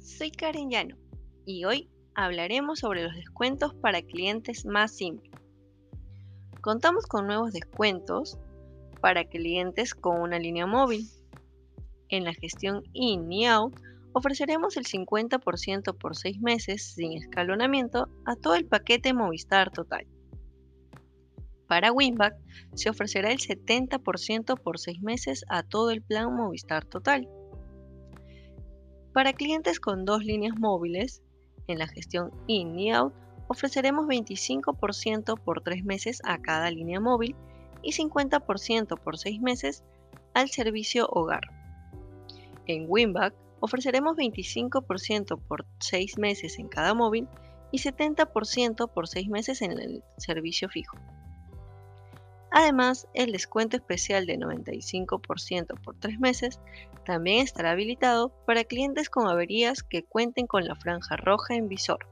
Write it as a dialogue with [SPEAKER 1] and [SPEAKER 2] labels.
[SPEAKER 1] soy Karen Llano y hoy hablaremos sobre los descuentos para clientes más simples. Contamos con nuevos descuentos para clientes con una línea móvil. En la gestión in y out ofreceremos el 50% por 6 meses sin escalonamiento a todo el paquete Movistar total. Para Winback se ofrecerá el 70% por 6 meses a todo el plan Movistar total. Para clientes con dos líneas móviles, en la gestión in y out, ofreceremos 25% por 3 meses a cada línea móvil y 50% por 6 meses al servicio hogar. En Winback ofreceremos 25% por 6 meses en cada móvil y 70% por 6 meses en el servicio fijo. Además, el descuento especial de 95% por 3 meses también estará habilitado para clientes con averías que cuenten con la franja roja en visor.